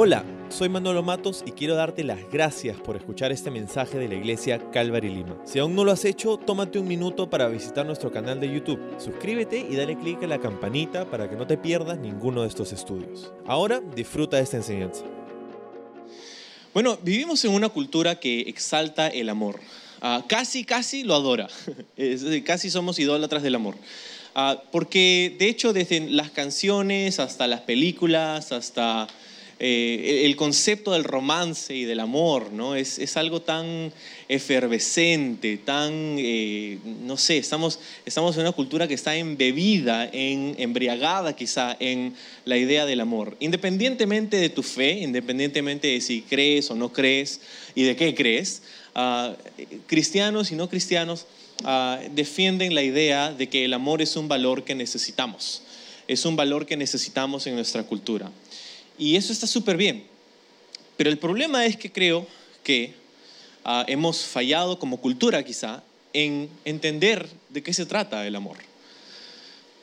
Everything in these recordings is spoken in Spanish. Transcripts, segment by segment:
Hola, soy Manolo Matos y quiero darte las gracias por escuchar este mensaje de la iglesia Calvary Lima. Si aún no lo has hecho, tómate un minuto para visitar nuestro canal de YouTube. Suscríbete y dale clic a la campanita para que no te pierdas ninguno de estos estudios. Ahora disfruta de esta enseñanza. Bueno, vivimos en una cultura que exalta el amor. Ah, casi, casi lo adora. Casi somos idólatras del amor. Ah, porque de hecho desde las canciones hasta las películas, hasta eh, el concepto del romance y del amor, ¿no? Es, es algo tan efervescente, tan, eh, no sé, estamos, estamos en una cultura que está embebida, en, embriagada quizá en la idea del amor. Independientemente de tu fe, independientemente de si crees o no crees y de qué crees, ah, cristianos y no cristianos ah, defienden la idea de que el amor es un valor que necesitamos, es un valor que necesitamos en nuestra cultura. Y eso está súper bien. Pero el problema es que creo que ah, hemos fallado como cultura quizá en entender de qué se trata el amor.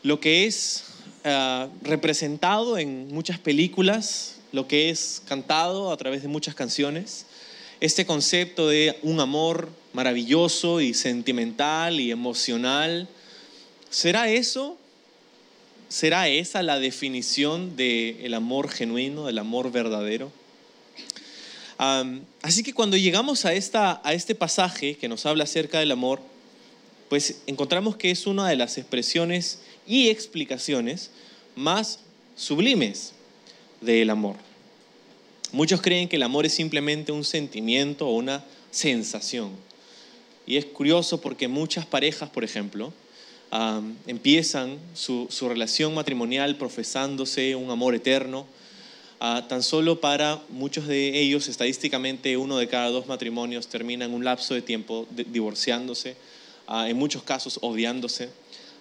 Lo que es ah, representado en muchas películas, lo que es cantado a través de muchas canciones, este concepto de un amor maravilloso y sentimental y emocional, ¿será eso ¿Será esa la definición del amor genuino, del amor verdadero? así que cuando llegamos a, esta, a este pasaje que nos habla acerca del amor, pues encontramos que es una de las expresiones y explicaciones más sublimes del amor. Muchos creen que el amor es simplemente un sentimiento o una sensación. Y es curioso porque muchas parejas, por ejemplo, empiezan su, relación matrimonial profesándose un amor eterno, ah, tan solo para muchos de ellos, estadísticamente uno de cada dos matrimonios termina en un lapso de tiempo divorciándose, ah, en muchos casos odiándose.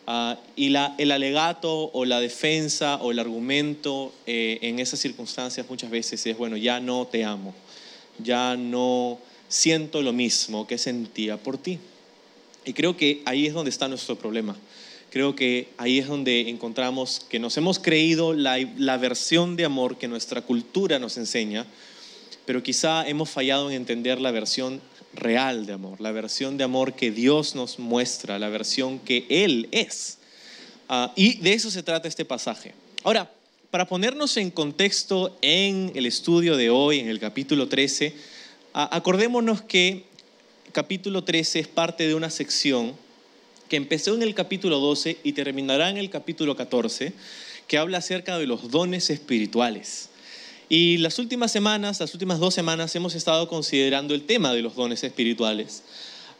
Ah, y la, el alegato o la defensa o el argumento eh, en esas circunstancias muchas veces es, bueno, ya no te amo, ya no siento lo mismo que sentía por ti. Y creo que ahí es donde está nuestro problema. Creo que ahí es donde encontramos que nos hemos creído la, versión de amor que nuestra cultura nos enseña, pero quizá hemos fallado en entender la versión real de amor, la versión de amor que Dios nos muestra, la versión que Él es. Ah, y de eso se trata este pasaje. Ahora, para ponernos en contexto en el estudio de hoy, en el capítulo 13, acordémonos que capítulo 13 es parte de una sección que empezó en el capítulo 12 y terminará en el capítulo 14, que habla acerca de los dones espirituales. Y las últimas semanas, las últimas dos semanas, hemos estado considerando el tema de los dones espirituales.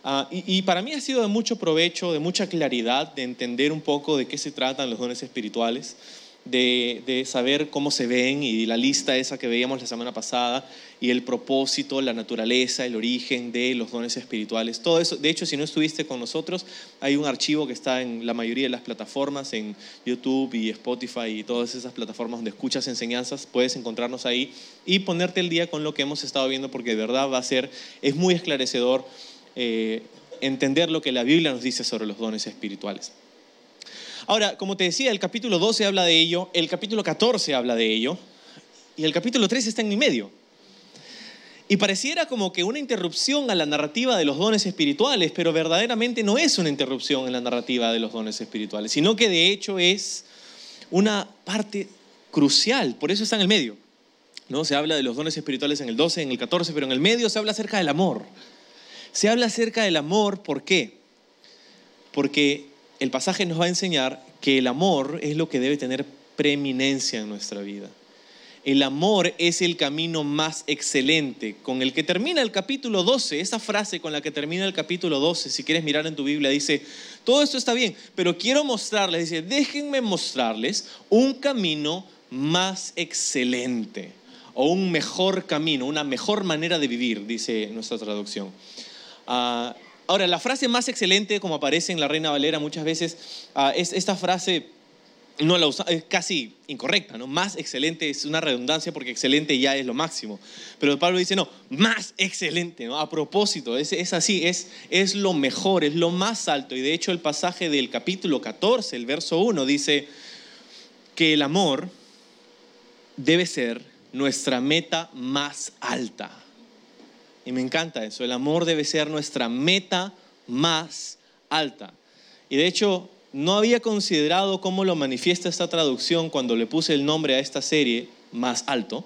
Ah, y, y, para mí ha sido de mucho provecho, de mucha claridad, de entender un poco de qué se tratan los dones espirituales de, saber cómo se ven y la lista esa que veíamos la semana pasada y el propósito, la naturaleza, el origen de los dones espirituales. Todo eso, de hecho, si no estuviste con nosotros, hay un archivo que está en la mayoría de las plataformas, en YouTube y Spotify y todas esas plataformas donde escuchas enseñanzas, puedes encontrarnos ahí y ponerte el día con lo que hemos estado viendo porque de verdad va a ser, es muy esclarecedor eh, entender lo que la Biblia nos dice sobre los dones espirituales. Ahora, como te decía, el capítulo 12 habla de ello, el capítulo 14 habla de ello, y el capítulo 13 está en mi medio. Y pareciera como que una interrupción a la narrativa de los dones espirituales, pero verdaderamente no es una interrupción en la narrativa de los dones espirituales, sino que de hecho es una parte crucial, por eso está en el medio. ¿no? Se habla de los dones espirituales en el 12, en el 14, pero en el medio se habla acerca del amor. Se habla acerca del amor, ¿por qué? Porque el pasaje nos va a enseñar que el amor es lo que debe tener preeminencia en nuestra vida. El amor es el camino más excelente, con el que termina el capítulo 12. Esa frase con la que termina el capítulo 12, si quieres mirar en tu Biblia, dice, todo esto está bien, pero quiero mostrarles, dice, déjenme mostrarles un camino más excelente, o un mejor camino, una mejor manera de vivir, dice nuestra traducción. Ah, Ahora, la frase más excelente, como aparece en la Reina Valera muchas veces, ah, es esta frase no la usa, es casi incorrecta, ¿no? Más excelente es una redundancia porque excelente ya es lo máximo. Pero Pablo dice, no, más excelente, ¿no? A propósito, es, es así, es, es lo mejor, es lo más alto. Y de hecho el pasaje del capítulo 14, el verso 1, dice que el amor debe ser nuestra meta más alta. Y me encanta eso, el amor debe ser nuestra meta más alta. Y de hecho, no había considerado cómo lo manifiesta esta traducción cuando le puse el nombre a esta serie, Más Alto,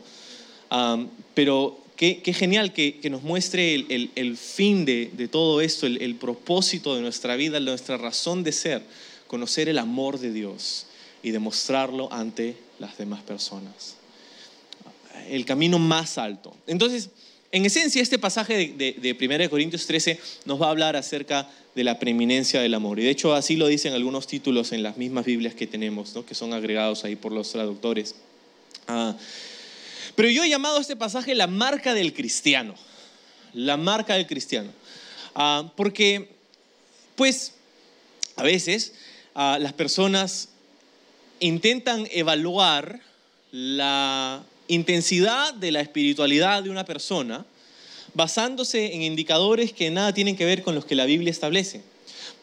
pero qué, genial que, nos muestre el, fin de, todo esto, el, el propósito de nuestra vida, nuestra razón de ser, conocer el amor de Dios y demostrarlo ante las demás personas. El camino más alto. Entonces, en esencia, este pasaje de, 1 Corintios 13 nos va a hablar acerca de la preeminencia del amor. Y de hecho, así lo dicen algunos títulos en las mismas Biblias que tenemos, que son agregados ahí por los traductores. Ah, pero yo he llamado a este pasaje la marca del cristiano. La marca del cristiano. Ah, porque, pues, a veces ah, las personas intentan evaluar la intensidad de la espiritualidad de una persona basándose en indicadores que nada tienen que ver con los que la Biblia establece.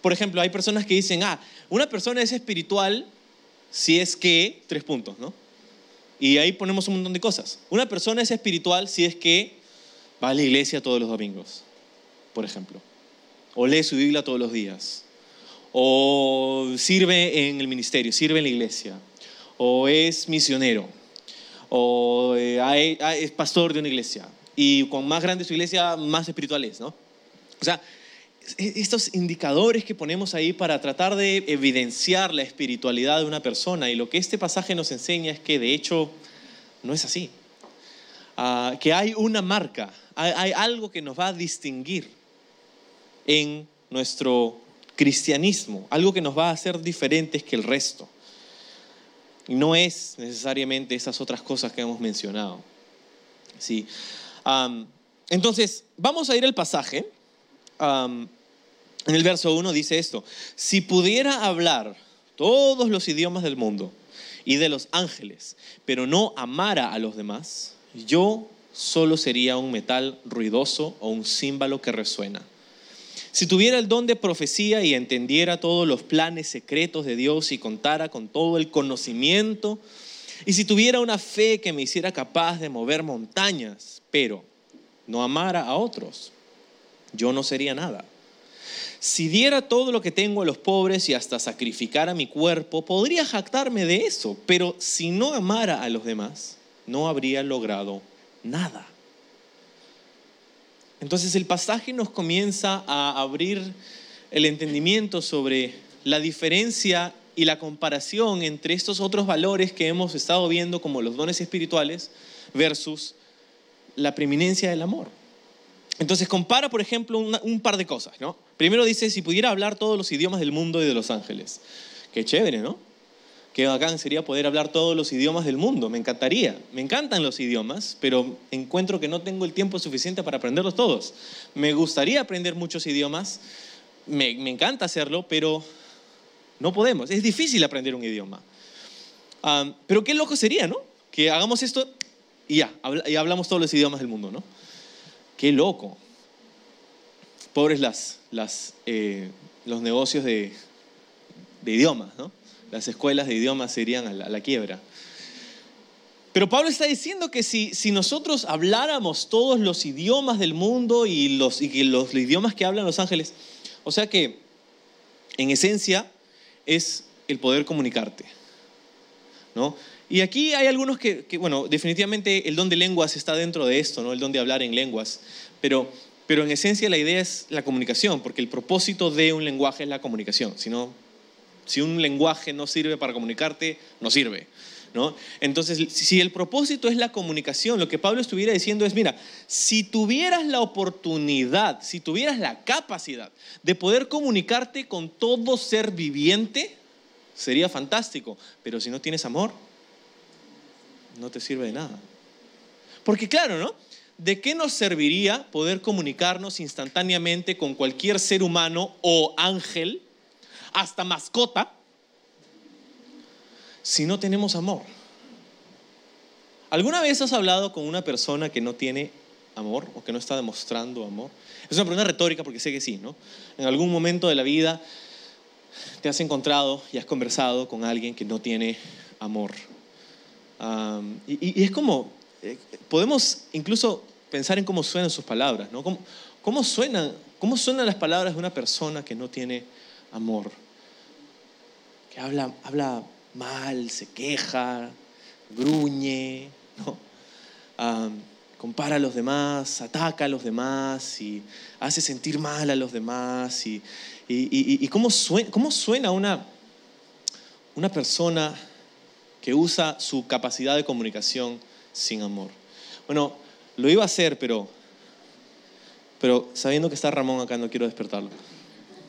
Por ejemplo, hay personas que dicen, ah, una persona es espiritual si es que, tres puntos, ¿no? Y ahí ponemos un montón de cosas. Una persona es espiritual si es que va a la iglesia todos los domingos, por ejemplo. O lee su Biblia todos los días. O sirve en el ministerio, sirve en la iglesia. O es misionero o eh, es pastor de una iglesia. Y con más grande su iglesia, más espiritual es, ¿no? O sea, e, estos indicadores que ponemos ahí para tratar de evidenciar la espiritualidad de una persona. Y lo que este pasaje nos enseña es que de hecho no es así. Ah, que hay una marca, hay, hay algo que nos va a distinguir en nuestro cristianismo, algo que nos va a hacer diferentes que el resto. No es necesariamente esas otras cosas que hemos mencionado. ¿Sí? entonces, vamos a ir al pasaje. en el verso 1 dice esto, si pudiera hablar todos los idiomas del mundo y de los ángeles, pero no amara a los demás, yo solo sería un metal ruidoso o un címbalo que resuena. Si tuviera el don de profecía y entendiera todos los planes secretos de Dios y contara con todo el conocimiento, y si tuviera una fe que me hiciera capaz de mover montañas, pero no amara a otros, yo no sería nada. Si diera todo lo que tengo a los pobres y hasta sacrificara mi cuerpo, podría jactarme de eso, pero si no amara a los demás, no habría logrado nada. Entonces el pasaje nos comienza a abrir el entendimiento sobre la diferencia y la comparación entre estos otros valores que hemos estado viendo como los dones espirituales versus la preeminencia del amor. Entonces compara, por ejemplo, un par de cosas. ¿no? Primero dice, si pudiera hablar todos los idiomas del mundo y de los ángeles. Qué chévere, ¿no? Qué bacán sería poder hablar todos los idiomas del mundo. Me encantaría. Me encantan los idiomas, pero encuentro que no tengo el tiempo suficiente para aprenderlos todos. Me gustaría aprender muchos idiomas. Me, encanta hacerlo, pero no podemos. Es difícil aprender un idioma. pero qué loco sería, ¿no? Que hagamos esto y ya, y hablamos todos los idiomas del mundo, ¿no? Qué loco. Pobres las, las, eh, los negocios de, de idiomas, ¿no? Las escuelas de idiomas se irían a la, quiebra. Pero Pablo está diciendo que si, si, nosotros habláramos todos los idiomas del mundo y los, y los, idiomas que hablan los ángeles, o sea que en esencia es el poder comunicarte. ¿no? Y aquí hay algunos que, bueno, definitivamente el don de lenguas está dentro de esto, ¿no? el don de hablar en lenguas, pero, pero en esencia la idea es la comunicación, porque el propósito de un lenguaje es la comunicación, si no, si un lenguaje no sirve para comunicarte, no sirve. ¿No? Entonces, si el propósito es la comunicación, lo que Pablo estuviera diciendo es, mira, si tuvieras la oportunidad, si tuvieras la capacidad de poder comunicarte con todo ser viviente, sería fantástico, pero si no tienes amor, no te sirve de nada. Porque claro, ¿no? ¿De qué nos serviría poder comunicarnos instantáneamente con cualquier ser humano o ángel hasta mascota, si no tenemos amor. ¿Alguna vez has hablado con una persona que no tiene amor o que no está demostrando amor? Es una pregunta retórica porque sé que sí, ¿no? En algún momento de la vida te has encontrado y has conversado con alguien que no tiene amor. y, es como, eh, podemos incluso pensar en cómo suenan sus palabras, ¿no? ¿Cómo, cómo, suenan, ¿Cómo suenan las palabras de una persona que no tiene amor? Habla, mal, se queja, gruñe, compara a los demás, ataca a los demás y hace sentir mal a los demás. ¿Y, cómo, suena, una persona que usa su capacidad de comunicación sin amor? Bueno, lo iba a hacer, pero, pero sabiendo que está Ramón acá no quiero despertarlo.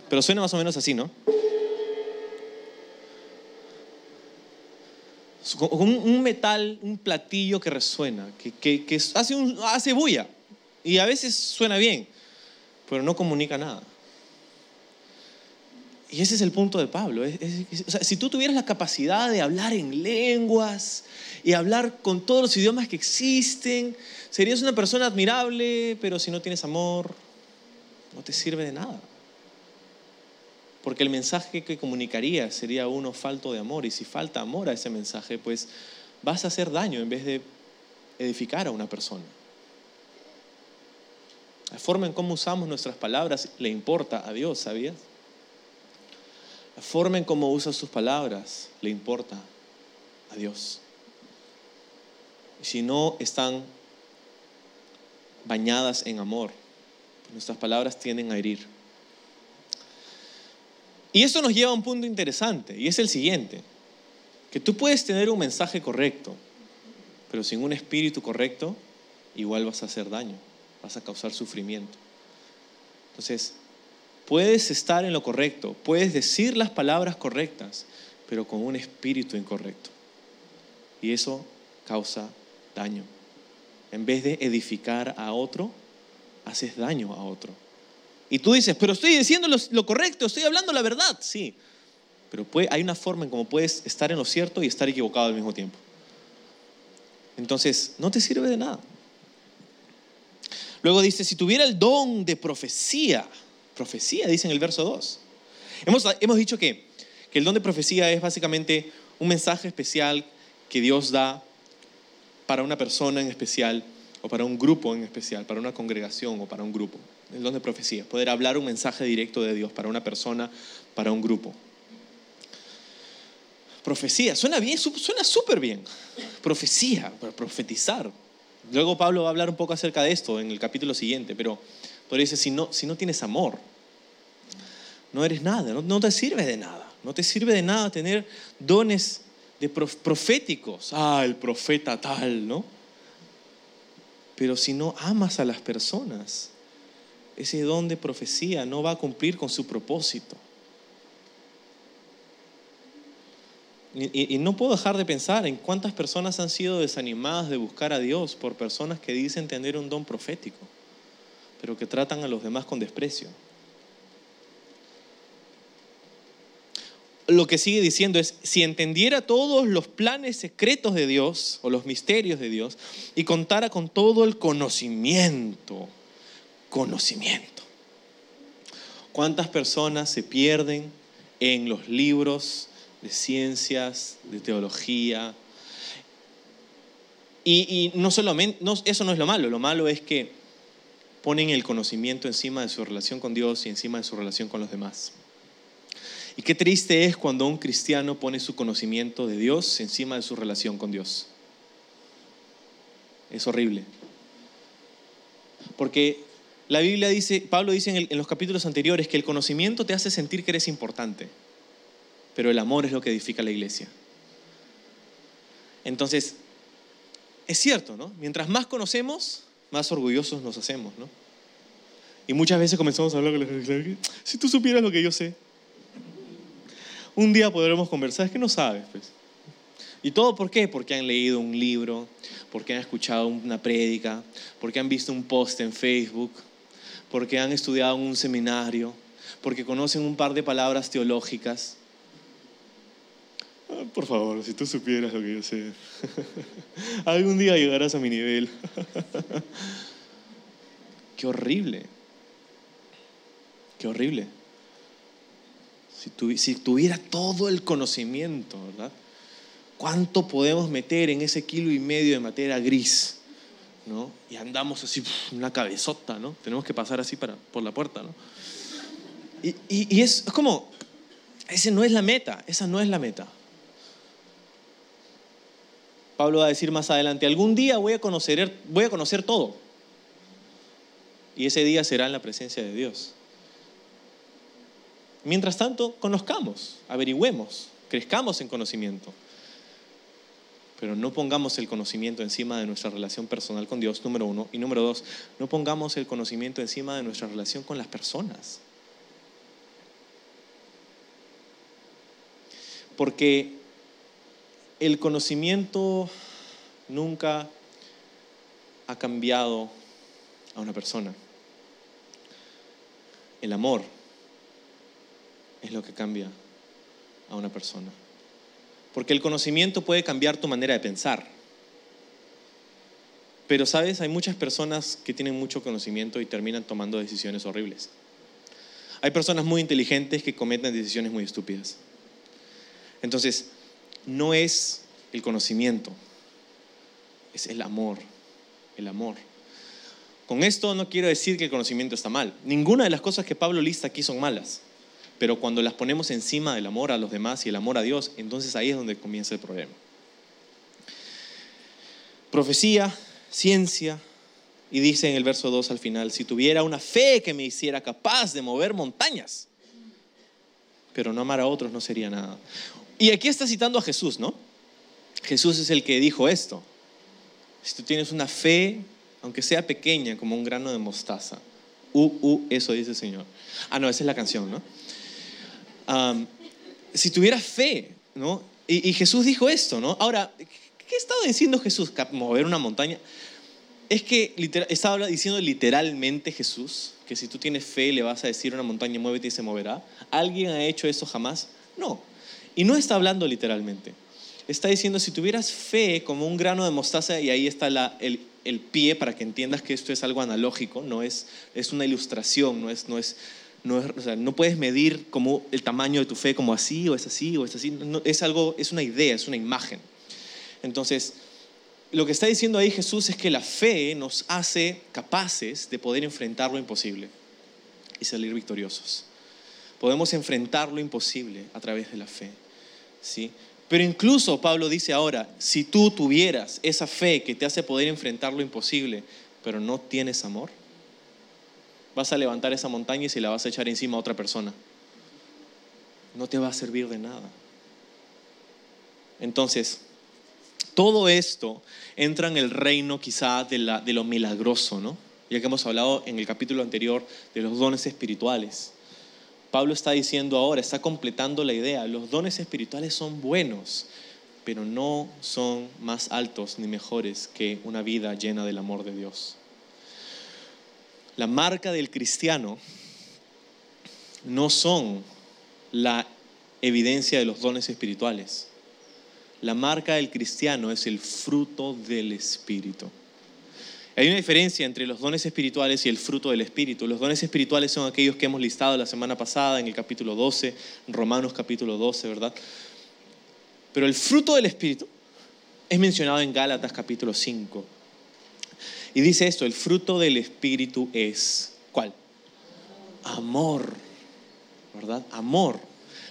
Pero suena más o menos así, ¿no? Un metal, un platillo que resuena, que, hace, un, bulla y a veces suena bien, pero no comunica nada. Y ese es el punto de Pablo. si tú tuvieras la capacidad de hablar en lenguas y hablar con todos los idiomas que existen, serías una persona admirable, pero si no tienes amor, no te sirve de nada porque el mensaje que comunicaría sería uno falto de amor y si falta amor a ese mensaje, pues vas a hacer daño en vez de edificar a una persona. La forma en cómo usamos nuestras palabras le importa a Dios, ¿sabías? La forma en cómo usas sus palabras le importa a Dios. Y si no están bañadas en amor, nuestras palabras tienden a herir. Y eso nos lleva a un punto interesante, y es el siguiente, que tú puedes tener un mensaje correcto, pero sin un espíritu correcto, igual vas a hacer daño, vas a causar sufrimiento. Entonces, puedes estar en lo correcto, puedes decir las palabras correctas, pero con un espíritu incorrecto. Y eso causa daño. En vez de edificar a otro, haces daño a otro. Y tú dices, pero estoy diciendo lo, correcto, estoy hablando la verdad. Sí, pero hay una forma en cómo puedes estar en lo cierto y estar equivocado al mismo tiempo. Entonces, no te sirve de nada. Luego dice, si tuviera el don de profecía, profecía, dice en el verso 2. Hemos, hemos dicho que, que el don de profecía es básicamente un mensaje especial que Dios da para una persona en especial o para un grupo en especial, para una congregación o para un grupo el don de profecía, poder hablar un mensaje directo de Dios para una persona, para un grupo. Profecía, suena bien, suena súper bien. Profecía, profetizar. Luego Pablo va a hablar un poco acerca de esto en el capítulo siguiente, pero, pero dice, si no, si no tienes amor, no eres nada, no, no te sirve de nada. No te sirve de nada tener dones de proféticos. Ah, el profeta tal, ¿no? Pero si no amas a las personas, ese don de profecía no va a cumplir con su propósito. Y, no puedo dejar de pensar en cuántas personas han sido desanimadas de buscar a Dios por personas que dicen tener un don profético, pero que tratan a los demás con desprecio. Lo que sigue diciendo es, si entendiera todos los planes secretos de Dios o los misterios de Dios y contara con todo el conocimiento conocimiento. ¿Cuántas personas se pierden en los libros de ciencias, de teología? Y, no solamente, eso no es lo malo, lo malo es que ponen el conocimiento encima de su relación con Dios y encima de su relación con los demás. Y qué triste es cuando un cristiano pone su conocimiento de Dios encima de su relación con Dios. Es horrible. Porque la Biblia dice, Pablo dice en, los capítulos anteriores que el conocimiento te hace sentir que eres importante, pero el amor es lo que edifica la iglesia. Entonces, es cierto, ¿no? Mientras más conocemos, más orgullosos nos hacemos, ¿no? Y muchas veces comenzamos a hablar con gente, si tú supieras lo que yo sé, un día podremos conversar, es que no sabes, pues. ¿Y todo por qué? Porque han leído un libro, porque han escuchado una prédica, porque han visto un post en Facebook, porque han estudiado en un seminario, porque conocen un par de palabras teológicas. Ah, por favor, si tú supieras lo que yo sé, algún día llegarás a mi nivel. Qué horrible. Qué horrible. Si, si, tuviera todo el conocimiento, ¿verdad? ¿Cuánto podemos meter en ese kilo y medio de materia gris ¿no? Y andamos así, una cabezota, ¿no? Tenemos que pasar así para, por la puerta, ¿no? Y, es, es como, esa no es la meta, esa no es la meta. Pablo va a decir más adelante, algún día voy a conocer, voy a conocer todo. Y ese día será en la presencia de Dios. Mientras tanto, conozcamos, averigüemos, crezcamos en conocimiento. Pero no pongamos el conocimiento encima de nuestra relación personal con Dios, número uno. Y número dos, no pongamos el conocimiento encima de nuestra relación con las personas. Porque el conocimiento nunca ha cambiado a una persona. El amor es lo que cambia a una persona. Porque el conocimiento puede cambiar tu manera de pensar. Pero, ¿sabes? Hay muchas personas que tienen mucho conocimiento y terminan tomando decisiones horribles. Hay personas muy inteligentes que cometen decisiones muy estúpidas. Entonces, no es el conocimiento, es el amor, el amor. Con esto no quiero decir que el conocimiento está mal. Ninguna de las cosas que Pablo lista aquí son malas. Pero cuando las ponemos encima del amor a los demás y el amor a Dios, entonces ahí es donde comienza el problema. Profecía, ciencia, y dice en el verso 2 al final, si tuviera una fe que me hiciera capaz de mover montañas, pero no amar a otros no sería nada. Y aquí está citando a Jesús, ¿no? Jesús es el que dijo esto. Si tú tienes una fe, aunque sea pequeña, como un grano de mostaza, uh, uh, eso dice el Señor. Ah, no, esa es la canción, ¿no? Si tuvieras fe, ¿no? Y, Jesús dijo esto, ¿no? Ahora, ¿qué estaba diciendo Jesús? ¿Mover una montaña? Es que estaba diciendo literalmente Jesús que si tú tienes fe le vas a decir una montaña muévete y se moverá. ¿Alguien ha hecho eso jamás? No. Y no está hablando literalmente. Está diciendo si tuvieras fe como un grano de mostaza y ahí está el, el, pie para que entiendas que esto es algo analógico, no es, es una ilustración, no es, no es no, puedes medir como el tamaño de tu fe como así o es así o es así. es algo, es una idea, es una imagen. Entonces, lo que está diciendo ahí Jesús es que la fe nos hace capaces de poder enfrentar lo imposible y salir victoriosos. Podemos enfrentar lo imposible a través de la fe. ¿sí? Pero incluso Pablo dice ahora, si tú tuvieras esa fe que te hace poder enfrentar lo imposible, pero no tienes amor, vas a levantar esa montaña y se la vas a echar encima a otra persona. No te va a servir de nada. Entonces, todo esto entra en el reino quizá de, la, de lo milagroso, ¿no? Ya que hemos hablado en el capítulo anterior de los dones espirituales. Pablo está diciendo ahora, está completando la idea, los dones espirituales son buenos, pero no son más altos ni mejores que una vida llena del amor de Dios. La marca del cristiano no son la evidencia de los dones espirituales. La marca del cristiano es el fruto del Espíritu. Hay una diferencia entre los dones espirituales y el fruto del Espíritu. Los dones espirituales son aquellos que hemos listado la semana pasada en el capítulo 12, Romanos capítulo 12, ¿verdad? Pero el fruto del Espíritu es mencionado en Gálatas capítulo 5. Y dice esto, el fruto del Espíritu es, ¿cuál? Amor, ¿verdad? Amor.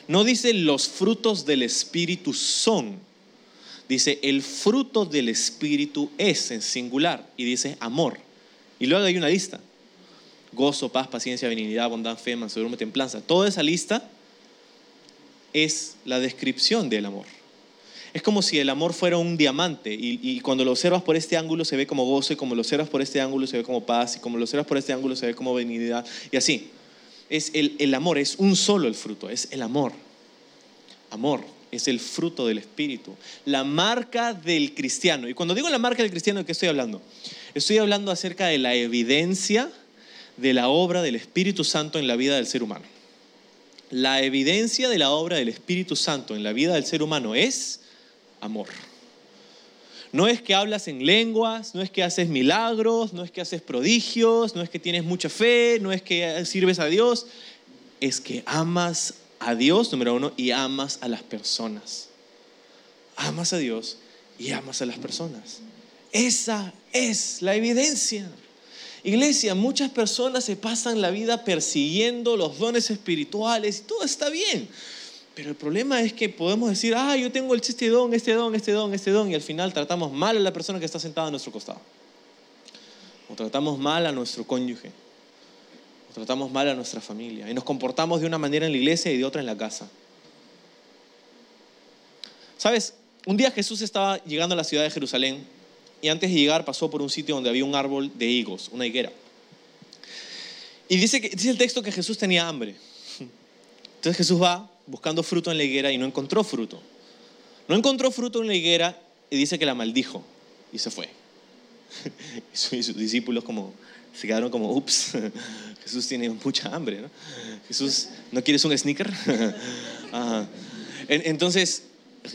No dice los frutos del Espíritu son, dice el fruto del Espíritu es en singular y dice amor. Y luego hay una lista. Gozo, paz, paciencia, benignidad, bondad, fe, mansedumbre, templanza. Toda esa lista es la descripción del amor. Es como si el amor fuera un diamante y, cuando lo observas por este ángulo se ve como gozo y como lo observas por este ángulo se ve como paz y como lo observas por este ángulo se ve como benignidad y así. Es el, el amor, es un solo el fruto, es el amor. Amor es el fruto del Espíritu, la marca del cristiano. Y cuando digo la marca del cristiano, ¿de qué estoy hablando? Estoy hablando acerca de la evidencia de la obra del Espíritu Santo en la vida del ser humano. La evidencia de la obra del Espíritu Santo en la vida del ser humano es amor. No es que hablas en lenguas, no es que haces milagros, no es que haces prodigios, no es que tienes mucha fe, no es que sirves a Dios, es que amas a Dios, número uno, y amas a las personas. Amas a Dios y amas a las personas. Esa es la evidencia. Iglesia, muchas personas se pasan la vida persiguiendo los dones espirituales y todo está bien. Pero el problema es que podemos decir, ah, yo tengo este don, este don, este don, este don, y al final tratamos mal a la persona que está sentada a nuestro costado. O tratamos mal a nuestro cónyuge. O tratamos mal a nuestra familia. Y nos comportamos de una manera en la iglesia y de otra en la casa. ¿Sabes? Un día Jesús estaba llegando a la ciudad de Jerusalén y antes de llegar pasó por un sitio donde había un árbol de higos, una higuera. Y dice, que, dice el texto que Jesús tenía hambre. Entonces Jesús va buscando fruto en la higuera y no encontró fruto. No encontró fruto en la higuera y dice que la maldijo y se fue. Y sus discípulos como se quedaron como, ups, Jesús tiene mucha hambre, ¿no? Jesús, ¿no quieres un sneaker? Entonces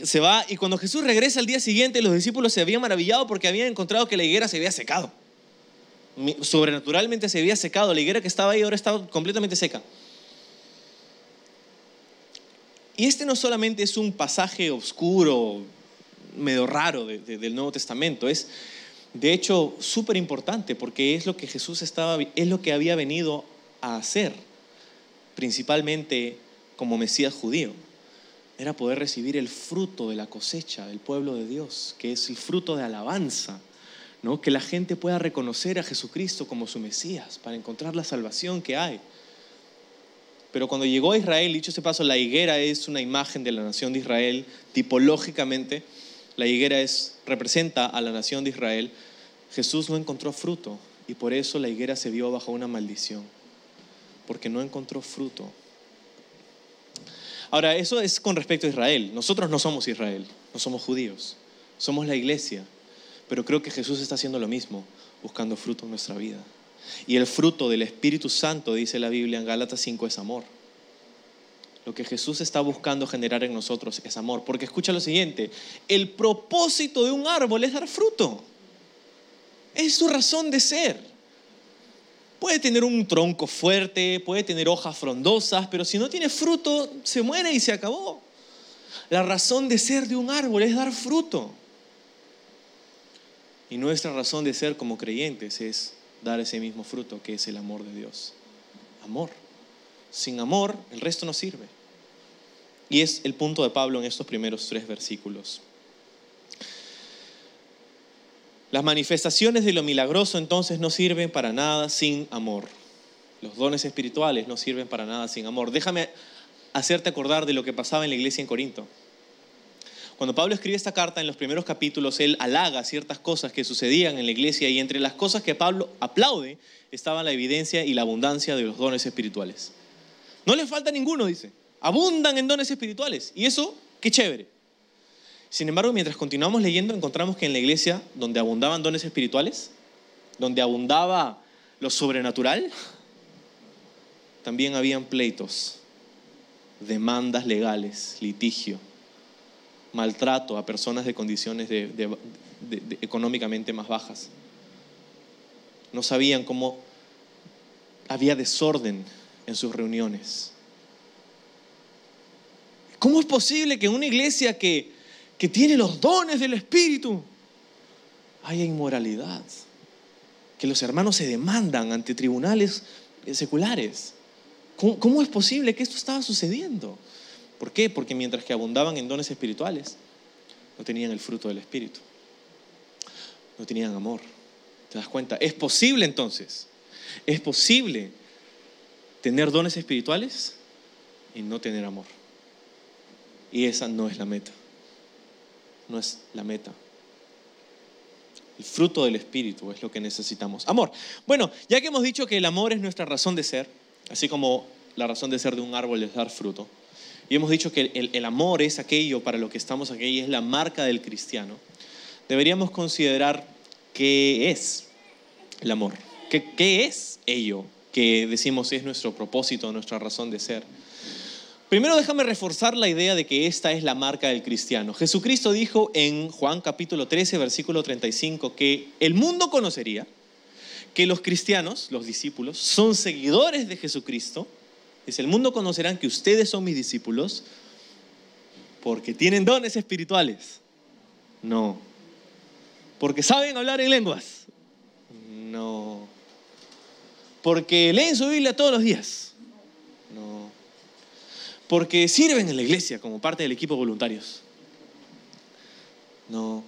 se va y cuando Jesús regresa al día siguiente, los discípulos se habían maravillado porque habían encontrado que la higuera se había secado. Sobrenaturalmente se había secado, la higuera que estaba ahí ahora estaba completamente seca. Y este no solamente es un pasaje oscuro, medio raro del Nuevo Testamento, es de hecho súper importante porque es lo que Jesús estaba, es lo que había venido a hacer, principalmente como Mesías judío. Era poder recibir el fruto de la cosecha del pueblo de Dios, que es el fruto de alabanza, ¿no? que la gente pueda reconocer a Jesucristo como su Mesías para encontrar la salvación que hay. Pero cuando llegó a Israel, dicho ese paso, la higuera es una imagen de la nación de Israel, tipológicamente, la higuera es, representa a la nación de Israel. Jesús no encontró fruto y por eso la higuera se vio bajo una maldición, porque no encontró fruto. Ahora, eso es con respecto a Israel. Nosotros no somos Israel, no somos judíos, somos la iglesia, pero creo que Jesús está haciendo lo mismo, buscando fruto en nuestra vida. Y el fruto del Espíritu Santo, dice la Biblia en Gálatas 5, es amor. Lo que Jesús está buscando generar en nosotros es amor. Porque escucha lo siguiente, el propósito de un árbol es dar fruto. Es su razón de ser. Puede tener un tronco fuerte, puede tener hojas frondosas, pero si no tiene fruto, se muere y se acabó. La razón de ser de un árbol es dar fruto. Y nuestra razón de ser como creyentes es dar ese mismo fruto que es el amor de Dios. Amor. Sin amor, el resto no sirve. Y es el punto de Pablo en estos primeros tres versículos. Las manifestaciones de lo milagroso entonces no sirven para nada sin amor. Los dones espirituales no sirven para nada sin amor. Déjame hacerte acordar de lo que pasaba en la iglesia en Corinto. Cuando Pablo escribe esta carta en los primeros capítulos, él halaga ciertas cosas que sucedían en la iglesia y entre las cosas que Pablo aplaude estaba la evidencia y la abundancia de los dones espirituales. No les falta ninguno, dice. Abundan en dones espirituales. Y eso, qué chévere. Sin embargo, mientras continuamos leyendo, encontramos que en la iglesia, donde abundaban dones espirituales, donde abundaba lo sobrenatural, también habían pleitos, demandas legales, litigio maltrato a personas de condiciones económicamente más bajas. No sabían cómo había desorden en sus reuniones. ¿Cómo es posible que en una iglesia que, que tiene los dones del Espíritu haya inmoralidad? Que los hermanos se demandan ante tribunales seculares. ¿Cómo, cómo es posible que esto estaba sucediendo? ¿Por qué? Porque mientras que abundaban en dones espirituales, no tenían el fruto del Espíritu. No tenían amor. ¿Te das cuenta? Es posible entonces. Es posible tener dones espirituales y no tener amor. Y esa no es la meta. No es la meta. El fruto del Espíritu es lo que necesitamos. Amor. Bueno, ya que hemos dicho que el amor es nuestra razón de ser, así como la razón de ser de un árbol es dar fruto, y hemos dicho que el, amor es aquello para lo que estamos aquí es la marca del cristiano, deberíamos considerar qué es el amor, qué, qué es ello que decimos es nuestro propósito, nuestra razón de ser. Primero déjame reforzar la idea de que esta es la marca del cristiano. Jesucristo dijo en Juan capítulo 13, versículo 35, que el mundo conocería que los cristianos, los discípulos, son seguidores de Jesucristo Dice, el mundo conocerán que ustedes son mis discípulos porque tienen dones espirituales. No, Porque saben hablar en lenguas. No. Porque leen su Biblia todos los días. No. Porque sirven en la iglesia como parte del equipo voluntarios. No.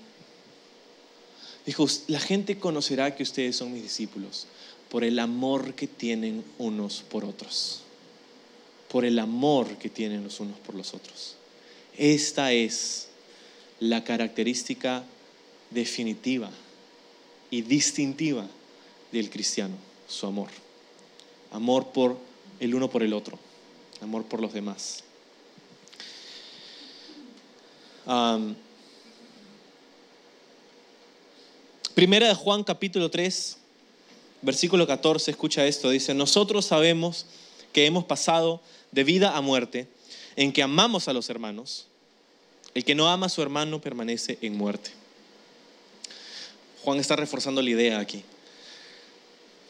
Dijo, la gente conocerá que ustedes son mis discípulos por el amor que tienen unos por otros. Por el amor que tienen los unos por los otros. Esta es la característica definitiva y distintiva del cristiano, su amor. Amor por el uno por el otro, amor por los demás. primera de Juan capítulo 3, versículo 14, escucha esto, dice, nosotros sabemos que hemos pasado de vida a muerte en que amamos a los hermanos. El que no ama a su hermano permanece en muerte. Juan está reforzando la idea aquí.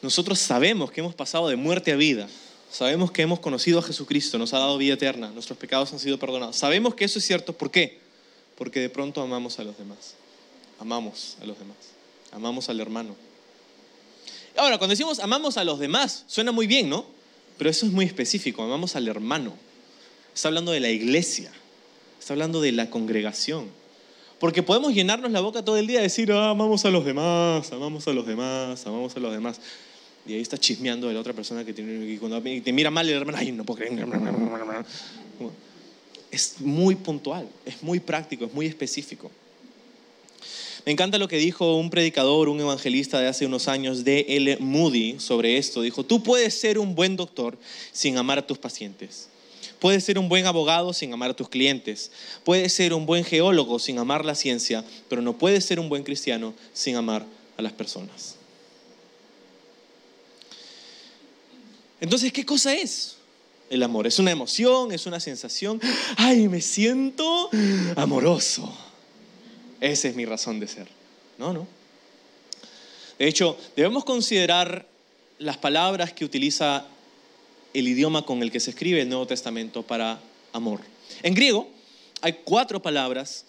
Nosotros sabemos que hemos pasado de muerte a vida. Sabemos que hemos conocido a Jesucristo, nos ha dado vida eterna, nuestros pecados han sido perdonados. Sabemos que eso es cierto. ¿Por qué? Porque de pronto amamos a los demás. Amamos a los demás. Amamos al hermano. Ahora, cuando decimos amamos a los demás, suena muy bien, ¿no? Pero eso es muy específico. Amamos al hermano. Está hablando de la iglesia. Está hablando de la congregación. Porque podemos llenarnos la boca todo el día y decir, ah, amamos a los demás, amamos a los demás, amamos a los demás. Y ahí está chismeando de la otra persona que tiene, y cuando te mira mal el hermano, ay, no puedo creer. Es muy puntual, es muy práctico, es muy específico. Me encanta lo que dijo un predicador, un evangelista de hace unos años, de L. Moody, sobre esto. Dijo, tú puedes ser un buen doctor sin amar a tus pacientes. Puedes ser un buen abogado sin amar a tus clientes. Puedes ser un buen geólogo sin amar la ciencia, pero no puedes ser un buen cristiano sin amar a las personas. Entonces, ¿qué cosa es el amor? ¿Es una emoción? ¿Es una sensación? ¡Ay, me siento amoroso! Esa es mi razón de ser. No, no. De hecho, debemos considerar las palabras que utiliza el idioma con el que se escribe el Nuevo Testamento para amor. En griego hay cuatro palabras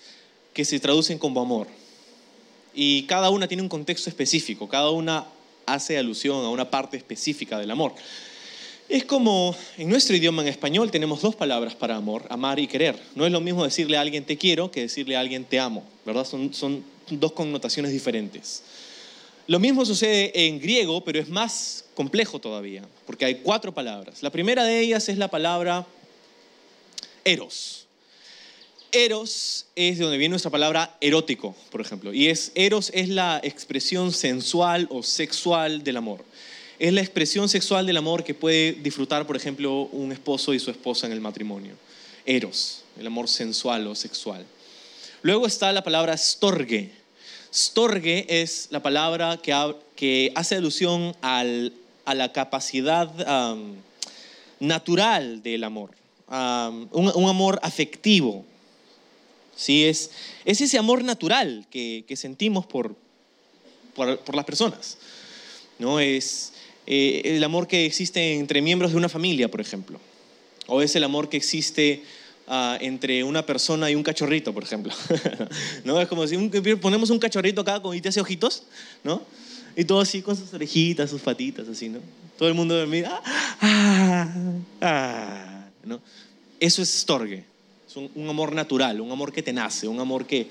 que se traducen como amor y cada una tiene un contexto específico, cada una hace alusión a una parte específica del amor. Es como en nuestro idioma en español tenemos dos palabras para amor, amar y querer. No es lo mismo decirle a alguien te quiero que decirle a alguien te amo, ¿verdad? Son, son dos connotaciones diferentes. Lo mismo sucede en griego, pero es más complejo todavía, porque hay cuatro palabras. La primera de ellas es la palabra eros. Eros es de donde viene nuestra palabra erótico, por ejemplo, y es eros es la expresión sensual o sexual del amor. Es la expresión sexual del amor que puede disfrutar, por ejemplo, un esposo y su esposa en el matrimonio. Eros, el amor sensual o sexual. Luego está la palabra storge, Storge es la palabra que, hace alusión a la capacidad natural del amor, un, amor afectivo. ¿sí? Es, ese amor natural que, sentimos por, las personas. ¿no? Es eh, el amor que existe entre miembros de una familia, por ejemplo. O es el amor que existe Ah, entre una persona y un cachorrito, por ejemplo. ¿No? Es como si ponemos un cachorrito acá y te hace ojitos, ¿no? Y todo así con sus orejitas, sus patitas, así, ¿no? Todo el mundo mira, ah, ah, ¿no? Eso es storge, es un, amor natural, un amor que te nace, un amor que,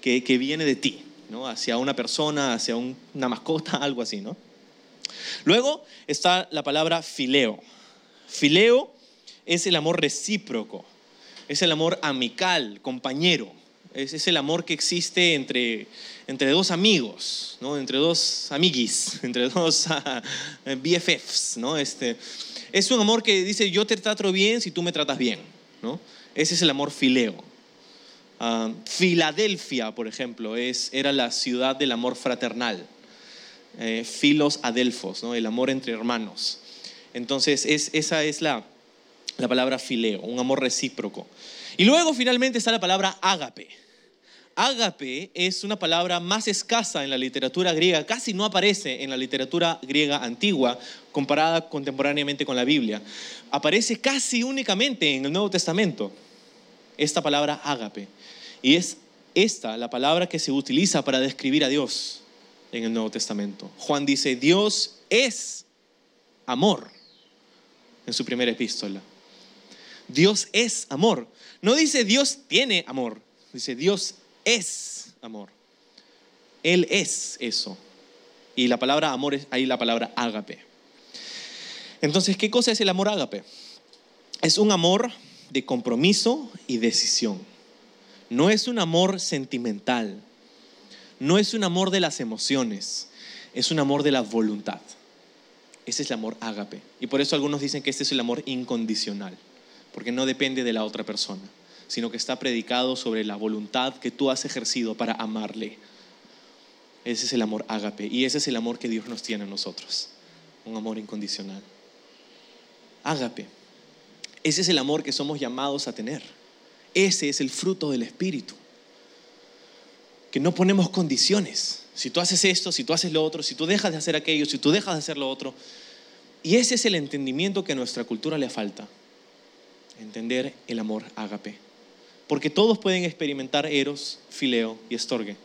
que, que viene de ti, ¿no? Hacia una persona, hacia una mascota, algo así, ¿no? Luego está la palabra fileo. Fileo es el amor recíproco es el amor amical, compañero. Es, el amor que existe entre, entre dos amigos, ¿no? entre dos amiguis, entre dos ah, BFFs. ¿no? Este, es un amor que dice, yo te trato bien si tú me tratas bien. ¿no? Ese es el amor fileo. Ah, Filadelfia, por ejemplo, es, era la ciudad del amor fraternal. Eh, filos adelfos, ¿no? el amor entre hermanos. Entonces, es, esa es la, la palabra fileo, un amor recíproco. Y luego finalmente está la palabra ágape. Ágape es una palabra más escasa en la literatura griega, casi no aparece en la literatura griega antigua comparada contemporáneamente con la Biblia. Aparece casi únicamente en el Nuevo Testamento esta palabra ágape. Y es esta, la palabra que se utiliza para describir a Dios en el Nuevo Testamento. Juan dice, Dios es amor en su primera epístola. Dios es amor. No dice Dios tiene amor, dice Dios es amor. Él es eso. Y la palabra amor es ahí la palabra ágape. Entonces, ¿qué cosa es el amor ágape? Es un amor de compromiso y decisión. No es un amor sentimental. No es un amor de las emociones. Es un amor de la voluntad. Ese es el amor ágape. Y por eso algunos dicen que este es el amor incondicional, porque no depende de la otra persona, sino que está predicado sobre la voluntad que tú has ejercido para amarle. Ese es el amor ágape y ese es el amor que Dios nos tiene a nosotros, un amor incondicional. Ágape. Ese es el amor que somos llamados a tener. Ese es el fruto del Espíritu. Que no ponemos condiciones. Si tú haces esto, si tú haces lo otro, si tú dejas de hacer aquello, si tú dejas de hacer lo otro. Y ese es el entendimiento que a nuestra cultura le falta. Entender el amor ágape. Porque todos pueden experimentar eros, fileo y estorgue.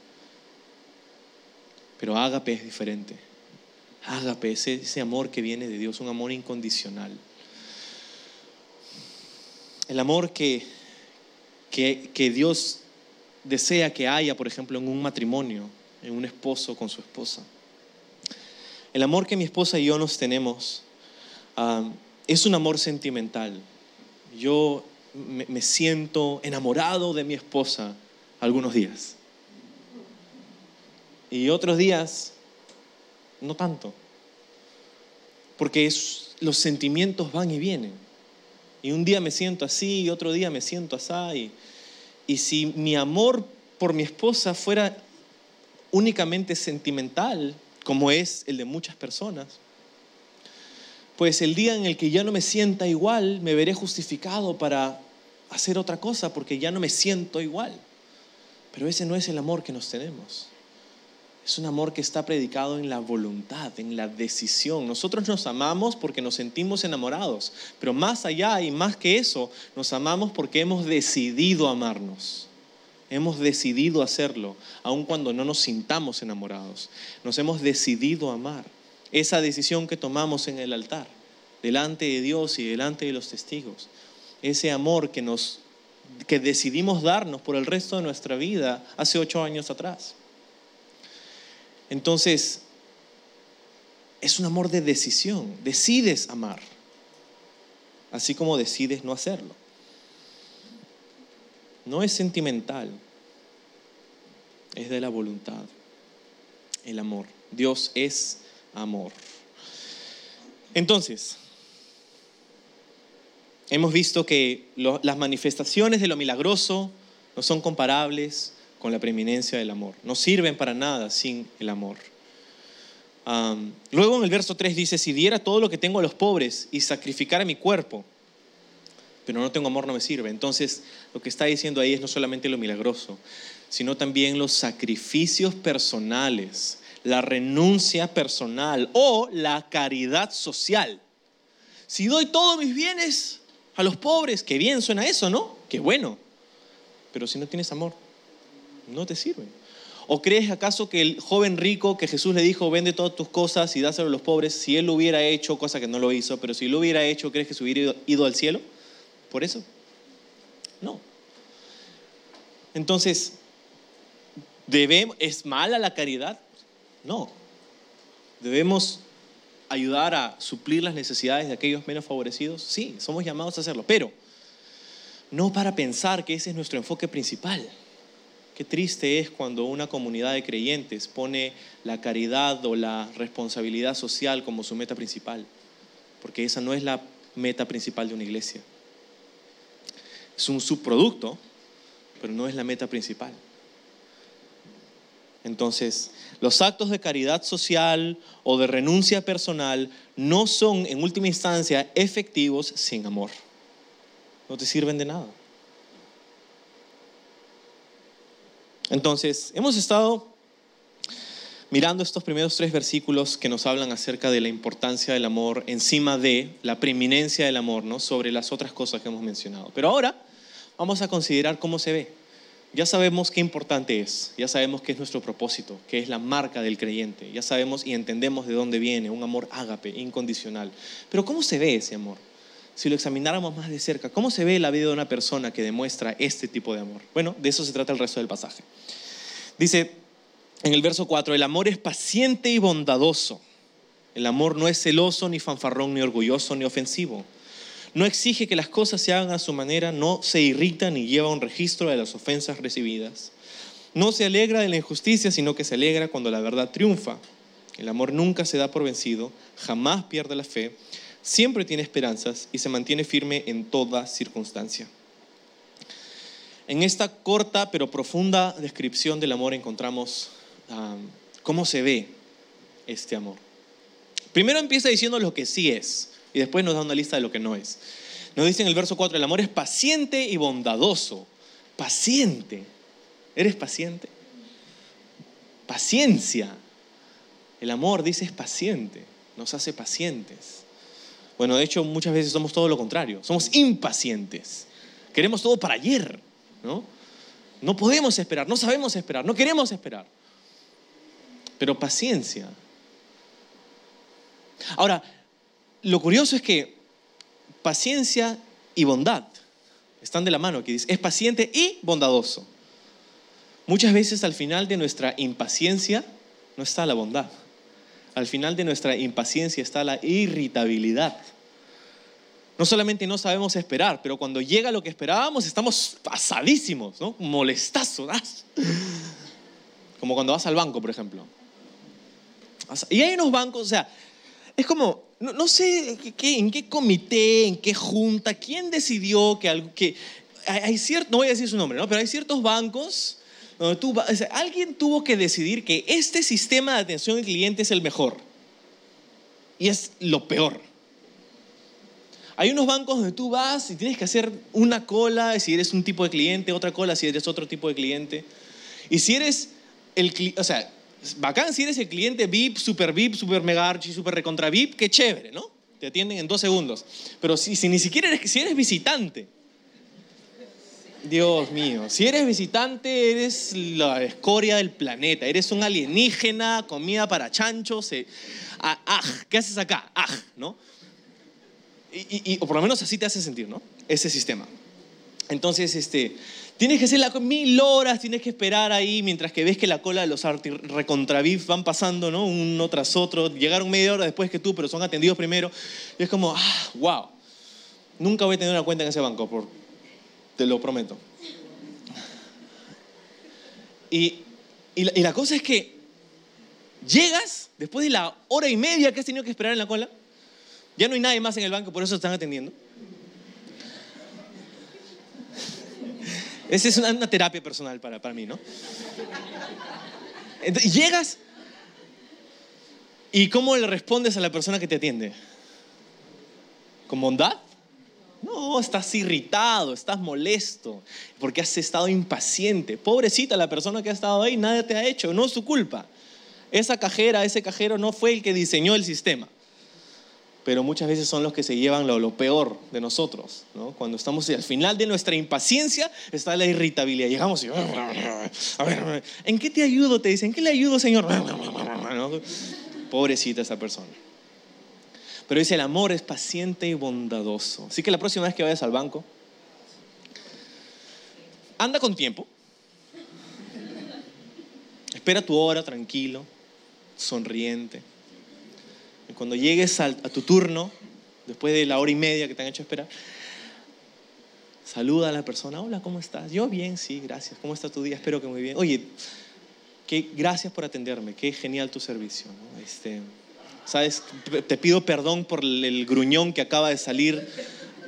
Pero ágape es diferente. Ágape es ese amor que viene de Dios, un amor incondicional. El amor que, que, que Dios desea que haya, por ejemplo, en un matrimonio, en un esposo con su esposa. El amor que mi esposa y yo nos tenemos um, es un amor sentimental. Yo me, siento enamorado de mi esposa algunos días. Y otros días, no tanto. Porque los sentimientos van y vienen. Y un día me siento así y otro día me siento así. Y si mi amor por mi esposa fuera únicamente sentimental, como es el de muchas personas, pues el día en el que ya no me sienta igual, me veré justificado para hacer otra cosa porque ya no me siento igual. Pero ese no es el amor que nos tenemos. Es un amor que está predicado en la voluntad, en la decisión. Nosotros nos amamos porque nos sentimos enamorados, pero más allá y más que eso, nos amamos porque hemos decidido amarnos. Hemos decidido hacerlo, aun cuando no nos sintamos enamorados. Nos hemos decidido amar. Esa decisión que tomamos en el altar, delante de Dios y delante de los testigos. Ese amor que nos que decidimos darnos por el resto de nuestra vida hace ocho años atrás. Entonces, es un amor de decisión. Decides amar, así como decides no hacerlo. No es sentimental, es de la voluntad, el amor. Dios es amor. Entonces, hemos visto que las manifestaciones de lo milagroso no son comparables con la preeminencia del amor. No sirven para nada sin el amor. luego en el verso 3 dice, si diera todo lo que tengo a los pobres y sacrificara mi cuerpo, pero no tengo amor no me sirve. Entonces lo que está diciendo ahí es no solamente lo milagroso, sino también los sacrificios personales, la renuncia personal o la caridad social. Si doy todos mis bienes a los pobres, qué bien suena eso, ¿no? Qué bueno. Pero si no tienes amor, no te sirve. ¿O crees acaso que el joven rico que Jesús le dijo, vende todas tus cosas y dáselo a los pobres, si él lo hubiera hecho, cosa que no lo hizo, pero si lo hubiera hecho, ¿crees que se hubiera ido al cielo? ¿Por eso? No. Entonces, ¿es mala la caridad? No. Debemos ayudar a suplir las necesidades de aquellos menos favorecidos. Sí, somos llamados a hacerlo, pero no para pensar que ese es nuestro enfoque principal. Qué triste es cuando una comunidad de creyentes pone la caridad o la responsabilidad social como su meta principal, porque esa no es la meta principal de una iglesia. Es un subproducto, pero no es la meta principal. Entonces, los actos de caridad social o de renuncia personal no son en última instancia efectivos sin amor. No te sirven de nada. Entonces, hemos estado mirando estos primeros tres versículos que nos hablan acerca de la importancia del amor encima de la preeminencia del amor, ¿no? Sobre las otras cosas que hemos mencionado. Pero ahora vamos a considerar cómo se ve. ya sabemos qué importante es, ya sabemos qué es nuestro propósito, qué es la marca del creyente, ya sabemos y entendemos de dónde viene un amor ágape, incondicional. Pero ¿cómo se ve ese amor? Si lo examináramos más de cerca, ¿cómo se ve la vida de una persona que demuestra este tipo de amor? Bueno, de eso se trata el resto del pasaje. Dice en el verso 4, el amor es paciente y bondadoso. El amor no es celoso, ni fanfarrón, ni orgulloso, ni ofensivo. No exige que las cosas se hagan a su manera, no se irrita ni lleva un registro de las ofensas recibidas. No se alegra de la injusticia, sino que se alegra cuando la verdad triunfa. El amor nunca se da por vencido, jamás pierde la fe, siempre tiene esperanzas y se mantiene firme en toda circunstancia. En esta corta pero profunda descripción del amor encontramos cómo se ve este amor. Primero empieza diciendo lo que sí es. Y después nos da una lista de lo que no es. Nos dice en el verso 4, el amor es paciente y bondadoso. Paciente. ¿Eres paciente? Paciencia. El amor, dice, es paciente. Nos hace pacientes. Bueno, de hecho, muchas veces somos todo lo contrario. Somos impacientes. Queremos todo para ayer. ¿no? No podemos esperar, no sabemos esperar, no queremos esperar. Pero paciencia. Ahora, lo curioso es que paciencia y bondad están de la mano aquí. Dice, es paciente y bondadoso. Muchas veces al final de nuestra impaciencia no está la bondad. Al final de nuestra impaciencia está la irritabilidad. No solamente no sabemos esperar, pero cuando llega lo que esperábamos estamos pasadísimos, ¿no? Molestazos. Como cuando vas al banco, por ejemplo. Y hay unos bancos, o sea, es como, no, sé en qué comité, en qué junta, quién decidió que, que hay cierto, no voy a decir su nombre, ¿no? pero hay ciertos bancos alguien tuvo que decidir que este sistema de atención al cliente es el mejor y es lo peor. Hay unos bancos donde tú vas y tienes que hacer una cola si eres un tipo de cliente, otra cola si eres otro tipo de cliente. Y si eres el, o sea, bacán si eres el cliente VIP, super VIP, super mega archi, super recontra VIP, qué chévere, ¿no? Te atienden en dos segundos. Pero si, ni siquiera si eres visitante, Dios mío, si eres visitante, eres la escoria del planeta, eres un alienígena, comida para chanchos, ah, ah, ¿qué haces acá? Ah, ¿no? Y, o por lo menos así te hace sentir, ¿no? Ese sistema. Entonces, este, Tienes que hacer la mil horas, tienes que esperar ahí mientras que ves que la cola de los recontravif van pasando, ¿no? Uno tras otro. Llegaron media hora después que tú, pero son atendidos primero. Y es como, ah, wow. Nunca voy a tener una cuenta en ese banco, te lo prometo. Y, y, la, cosa es que llegas después de la hora y media que has tenido que esperar en la cola. Ya no hay nadie más en el banco, por eso están atendiendo. Esa es una, terapia personal para, para mí, ¿no? Llegas y ¿cómo le respondes a la persona que te atiende? ¿Con bondad? No, estás irritado, estás molesto, porque has estado impaciente. Pobrecita la persona que ha estado ahí, nada te ha hecho, no es su culpa. Esa cajera, ese cajero no fue el que diseñó el sistema pero muchas veces son los que se llevan lo, peor de nosotros. ¿no? Cuando estamos al final de nuestra impaciencia está la irritabilidad. Llegamos y, a ver, ¿en qué te ayudo? Te dicen, ¿en qué le ayudo, Señor? Pobrecita esa persona. Pero dice, el amor es paciente y bondadoso. Así que la próxima vez que vayas al banco, anda con tiempo. Espera tu hora tranquilo, sonriente cuando llegues a, tu turno, después de la hora y media que te han hecho esperar, saluda a la persona, hola, ¿cómo estás? Yo bien, sí, gracias. ¿Cómo está tu día? Espero que muy bien. Oye, que, gracias por atenderme, qué genial tu servicio. Este, Sabes, te pido perdón por el gruñón que acaba de salir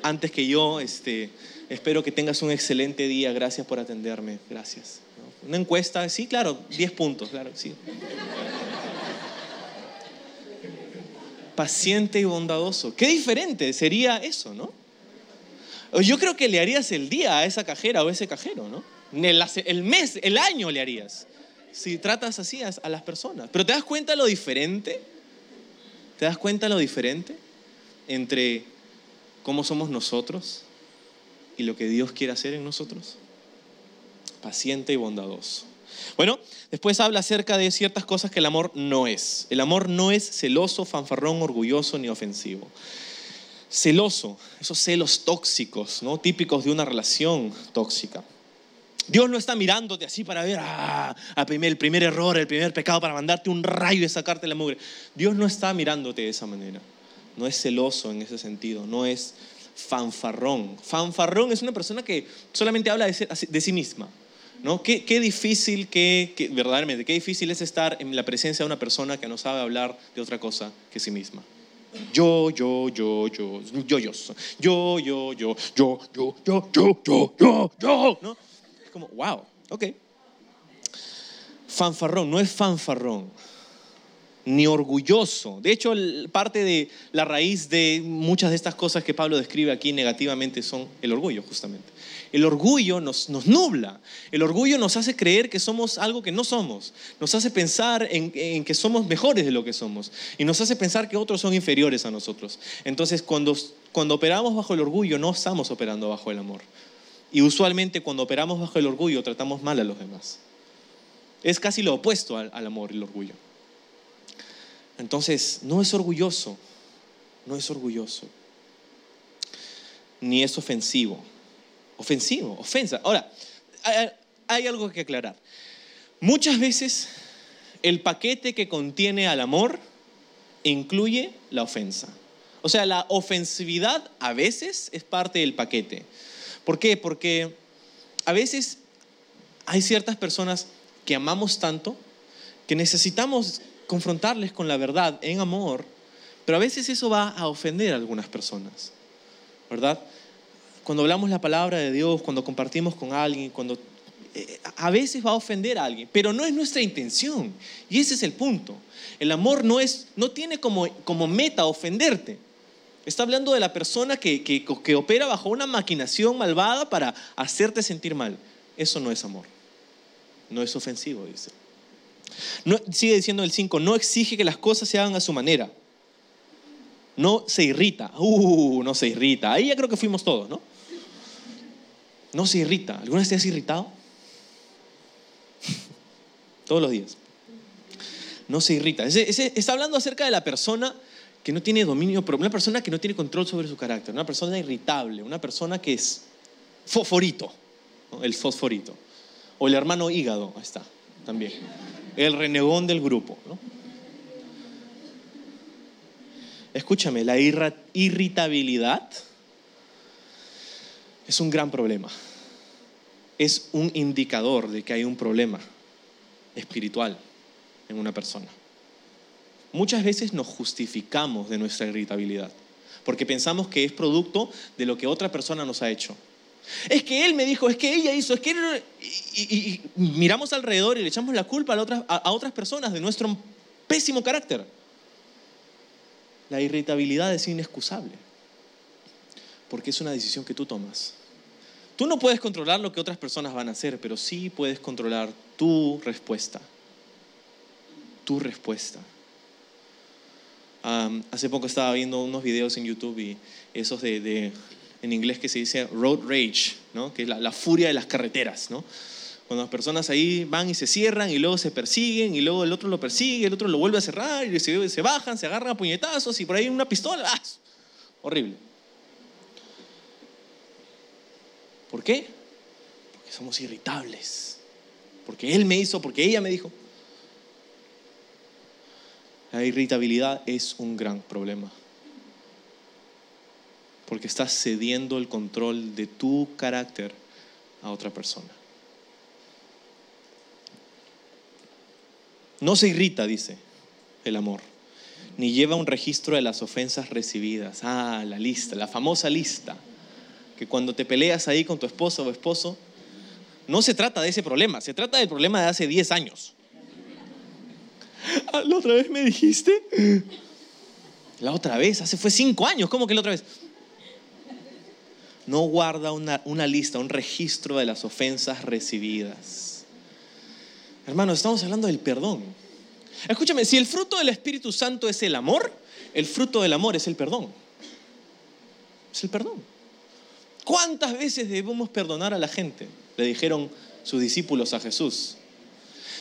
antes que yo. Este, espero que tengas un excelente día, gracias por atenderme, gracias. Una encuesta, sí, claro, 10 puntos, claro, sí paciente y bondadoso. Qué diferente sería eso, ¿no? Yo creo que le harías el día a esa cajera o ese cajero, ¿no? El, mes, el año le harías. Si tratas así a, a las personas. Pero ¿te das cuenta lo diferente? ¿Te das cuenta lo diferente entre cómo somos nosotros y lo que Dios quiere hacer en nosotros? paciente y bondadoso. Bueno, después habla acerca de ciertas cosas que el amor no es. El amor no es celoso, fanfarrón, orgulloso ni ofensivo. Celoso, esos celos tóxicos, ¿no? típicos de una relación tóxica. Dios no está mirándote así para ver ah, el primer error, el primer pecado, para mandarte un rayo y sacarte la mugre. Dios no está mirándote de esa manera. No es celoso en ese sentido, no es fanfarrón. Fanfarrón es una persona que solamente habla de, sí misma. ¿no? Qué, difícil, qué, verdaderamente, qué difícil es estar en la presencia de una persona que no sabe hablar de otra cosa que sí misma. Yo, yo, yo, yo, yo, yo, yo, yo, yo, yo, yo, yo, yo, yo, yo, yo, ¿no? Como, wow, ok. Fanfarrón, no es fanfarrón ni orgulloso. De hecho, parte de la raíz de muchas de estas cosas que Pablo describe aquí negativamente son el orgullo, justamente. El orgullo nos, nubla, el orgullo nos hace creer que somos algo que no somos, nos hace pensar en, que somos mejores de lo que somos y nos hace pensar que otros son inferiores a nosotros. Entonces, cuando, cuando operamos bajo el orgullo, no estamos operando bajo el amor. Y usualmente cuando operamos bajo el orgullo, tratamos mal a los demás. Es casi lo opuesto al, al amor, el orgullo. Entonces, no es orgulloso, no es orgulloso, ni es ofensivo. Ofensivo, ofensa. Ahora, hay algo que aclarar. Muchas veces el paquete que contiene al amor incluye la ofensa. O sea, la ofensividad a veces es parte del paquete. ¿Por qué? Porque a veces hay ciertas personas que amamos tanto que necesitamos confrontarles con la verdad en amor, pero a veces eso va a ofender a algunas personas, ¿verdad? Cuando hablamos la palabra de Dios, cuando compartimos con alguien, cuando eh, a veces va a ofender a alguien, pero no es nuestra intención. Y ese es el punto. El amor no, es, no tiene como, como meta ofenderte. Está hablando de la persona que, que, que opera bajo una maquinación malvada para hacerte sentir mal. Eso no es amor. No es ofensivo, dice. Sigue diciendo el 5, no exige que las cosas se hagan a su manera. No se irrita. Uh, no se irrita. Ahí ya creo que fuimos todos, ¿no? No se irrita. ¿Alguna vez te has irritado? todos los días. No se irrita. está hablando acerca de la persona que no tiene dominio, una persona que no tiene control sobre su carácter, una persona irritable, una persona que es fosforito, el fosforito, o el hermano hígado, ahí está, también el renegón del grupo. Escúchame, la irritabilidad es un gran problema. Es un indicador de que hay un problema espiritual en una persona. Muchas veces nos justificamos de nuestra irritabilidad porque pensamos que es producto de lo que otra persona nos ha hecho. Es que él me dijo, es que ella hizo, es que Y, miramos alrededor y le echamos la culpa a, a otras personas de nuestro pésimo carácter. La irritabilidad es inexcusable, porque es una decisión que tú tomas. Tú no puedes controlar lo que otras personas van a hacer, pero sí puedes controlar tu respuesta. Tu respuesta. Hace poco estaba viendo unos videos en YouTube y esos de en inglés que se dice road rage, ¿no? que es la, furia de las carreteras. ¿no? Cuando las personas ahí van y se cierran y luego se persiguen y luego el otro lo persigue, el otro lo vuelve a cerrar y se, se bajan, se agarran a puñetazos y por ahí una pistola. ¡Ah! Horrible. ¿Por qué? Porque somos irritables. Porque él me hizo, porque ella me dijo. La irritabilidad es un gran problema porque estás cediendo el control de tu carácter a otra persona. No se irrita, dice el amor, ni lleva un registro de las ofensas recibidas. Ah, la lista, la famosa lista, que cuando te peleas ahí con tu esposa o esposo, no se trata de ese problema, se trata del problema de hace 10 años. Ah, la otra vez me dijiste. La otra vez, hace fue 5 años, ¿cómo que la otra vez? no guarda una, lista, un registro de las ofensas recibidas. Hermanos, estamos hablando del perdón. Escúchame, si el fruto del Espíritu Santo es el amor, el fruto del amor es el perdón. Es el perdón. ¿Cuántas veces debemos perdonar a la gente? Le dijeron sus discípulos a Jesús.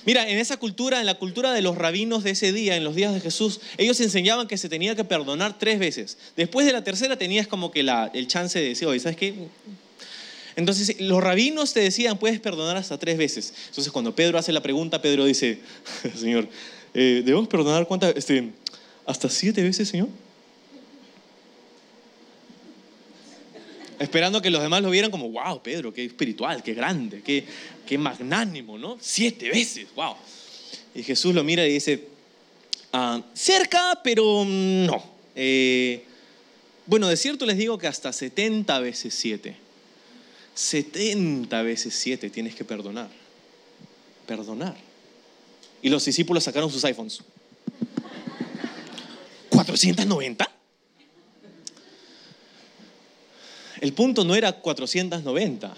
Mira, en esa cultura, en la cultura de los rabinos de ese día, en los días de Jesús, ellos enseñaban que se tenía que perdonar tres veces. Después de la tercera tenías como que la, el chance de decir, oye, ¿sabes qué? Entonces los rabinos te decían, puedes perdonar hasta tres veces. Entonces cuando Pedro hace la pregunta, Pedro dice, Señor, eh, ¿debemos perdonar cuántas? Este, ¿Hasta siete veces, Señor? Esperando que los demás lo vieran como, wow, Pedro, qué espiritual, qué grande, qué, qué magnánimo, ¿no? Siete veces, wow. Y Jesús lo mira y dice, ah, cerca, pero no. Eh, bueno, de cierto les digo que hasta 70 veces siete. 70 veces siete tienes que perdonar. Perdonar. Y los discípulos sacaron sus iPhones. ¿490? El punto no era 490.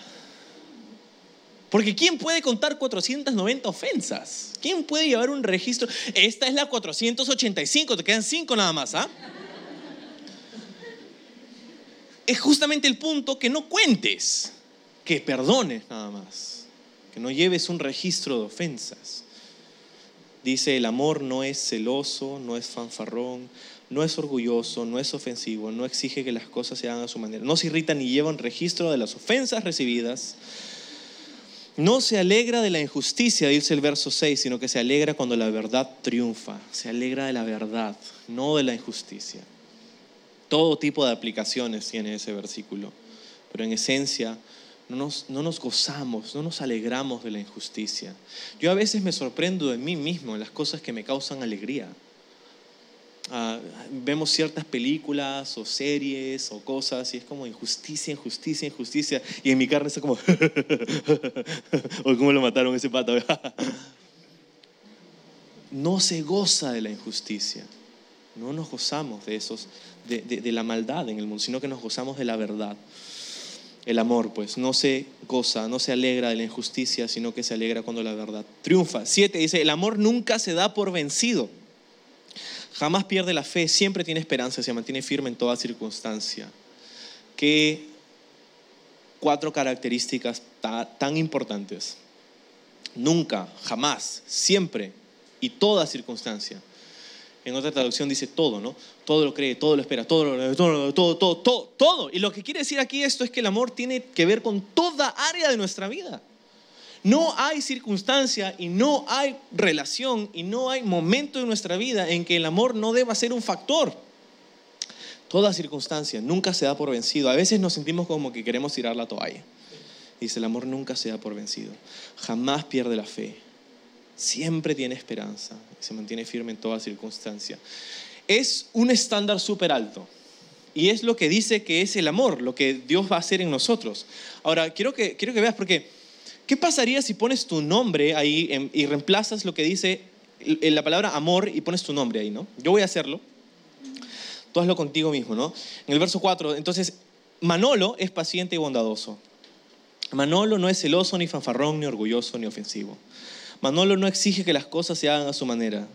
Porque ¿quién puede contar 490 ofensas? ¿Quién puede llevar un registro? Esta es la 485, te quedan 5 nada más, ¿ah? Es justamente el punto que no cuentes, que perdones nada más, que no lleves un registro de ofensas. Dice, el amor no es celoso, no es fanfarrón, no es orgulloso, no es ofensivo, no exige que las cosas se hagan a su manera, no se irrita ni lleva un registro de las ofensas recibidas, no se alegra de la injusticia, dice el verso 6, sino que se alegra cuando la verdad triunfa, se alegra de la verdad, no de la injusticia. Todo tipo de aplicaciones tiene ese versículo, pero en esencia no nos, no nos, gozamos, no nos alegramos de la injusticia. Yo a veces me sorprendo de mí mismo en las cosas que me causan alegría. Ah, vemos ciertas películas o series o cosas y es como injusticia, injusticia, injusticia. Y en mi carne está como, o cómo lo mataron ese pato. no se goza de la injusticia. No nos gozamos de esos, de, de la maldad en el mundo, sino que nos gozamos de la verdad. El amor, pues, no se goza, no se alegra de la injusticia, sino que se alegra cuando la verdad triunfa. Siete dice, el amor nunca se da por vencido. Jamás pierde la fe, siempre tiene esperanza, se mantiene firme en toda circunstancia. Qué cuatro características tan importantes. Nunca, jamás, siempre y toda circunstancia. En otra traducción dice todo, ¿no? Todo lo cree, todo lo espera, todo, todo, todo, todo, todo, todo. Y lo que quiere decir aquí esto es que el amor tiene que ver con toda área de nuestra vida. No hay circunstancia y no hay relación y no hay momento en nuestra vida en que el amor no deba ser un factor. Toda circunstancia nunca se da por vencido. A veces nos sentimos como que queremos tirar la toalla. Dice, el amor nunca se da por vencido. Jamás pierde la fe. Siempre tiene esperanza. Se mantiene firme en toda circunstancia. Es un estándar súper alto. Y es lo que dice que es el amor, lo que Dios va a hacer en nosotros. Ahora, quiero que, quiero que veas porque ¿Qué pasaría si pones tu nombre ahí y reemplazas lo que dice la palabra amor y pones tu nombre ahí, ¿no? Yo voy a hacerlo. Tú hazlo contigo mismo, ¿no? En el verso 4, entonces, Manolo es paciente y bondadoso. Manolo no es celoso, ni fanfarrón, ni orgulloso, ni ofensivo. Manolo no exige que las cosas se hagan a su manera.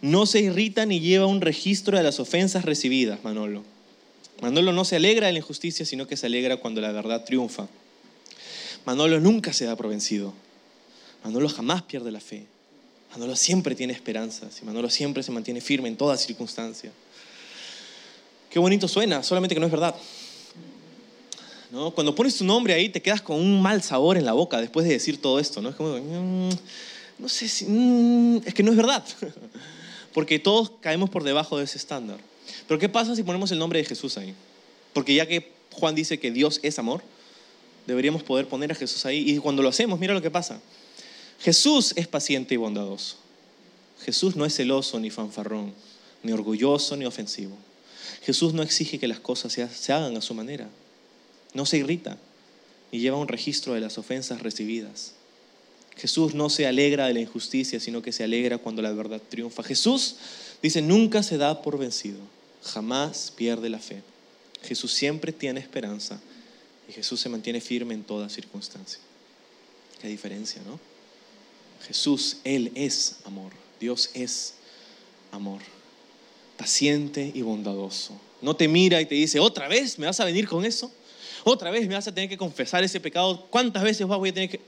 No se irrita ni lleva un registro de las ofensas recibidas, Manolo. Manolo no se alegra de la injusticia, sino que se alegra cuando la verdad triunfa. Manolo nunca se da por vencido. Manolo jamás pierde la fe. Manolo siempre tiene esperanzas y Manolo siempre se mantiene firme en toda circunstancia. Qué bonito suena, solamente que no es verdad. ¿No? Cuando pones tu nombre ahí te quedas con un mal sabor en la boca después de decir todo esto. No, es como, mm, no sé si, mm, es que no es verdad. Porque todos caemos por debajo de ese estándar. Pero ¿qué pasa si ponemos el nombre de Jesús ahí? Porque ya que Juan dice que Dios es amor, deberíamos poder poner a Jesús ahí. Y cuando lo hacemos, mira lo que pasa. Jesús es paciente y bondadoso. Jesús no es celoso ni fanfarrón, ni orgulloso ni ofensivo. Jesús no exige que las cosas se hagan a su manera. No se irrita y lleva un registro de las ofensas recibidas. Jesús no se alegra de la injusticia, sino que se alegra cuando la verdad triunfa. Jesús dice, nunca se da por vencido, jamás pierde la fe. Jesús siempre tiene esperanza y Jesús se mantiene firme en toda circunstancia. Qué diferencia, ¿no? Jesús, Él es amor. Dios es amor. Paciente y bondadoso. No te mira y te dice, otra vez me vas a venir con eso. Otra vez me vas a tener que confesar ese pecado. ¿Cuántas veces voy a tener que...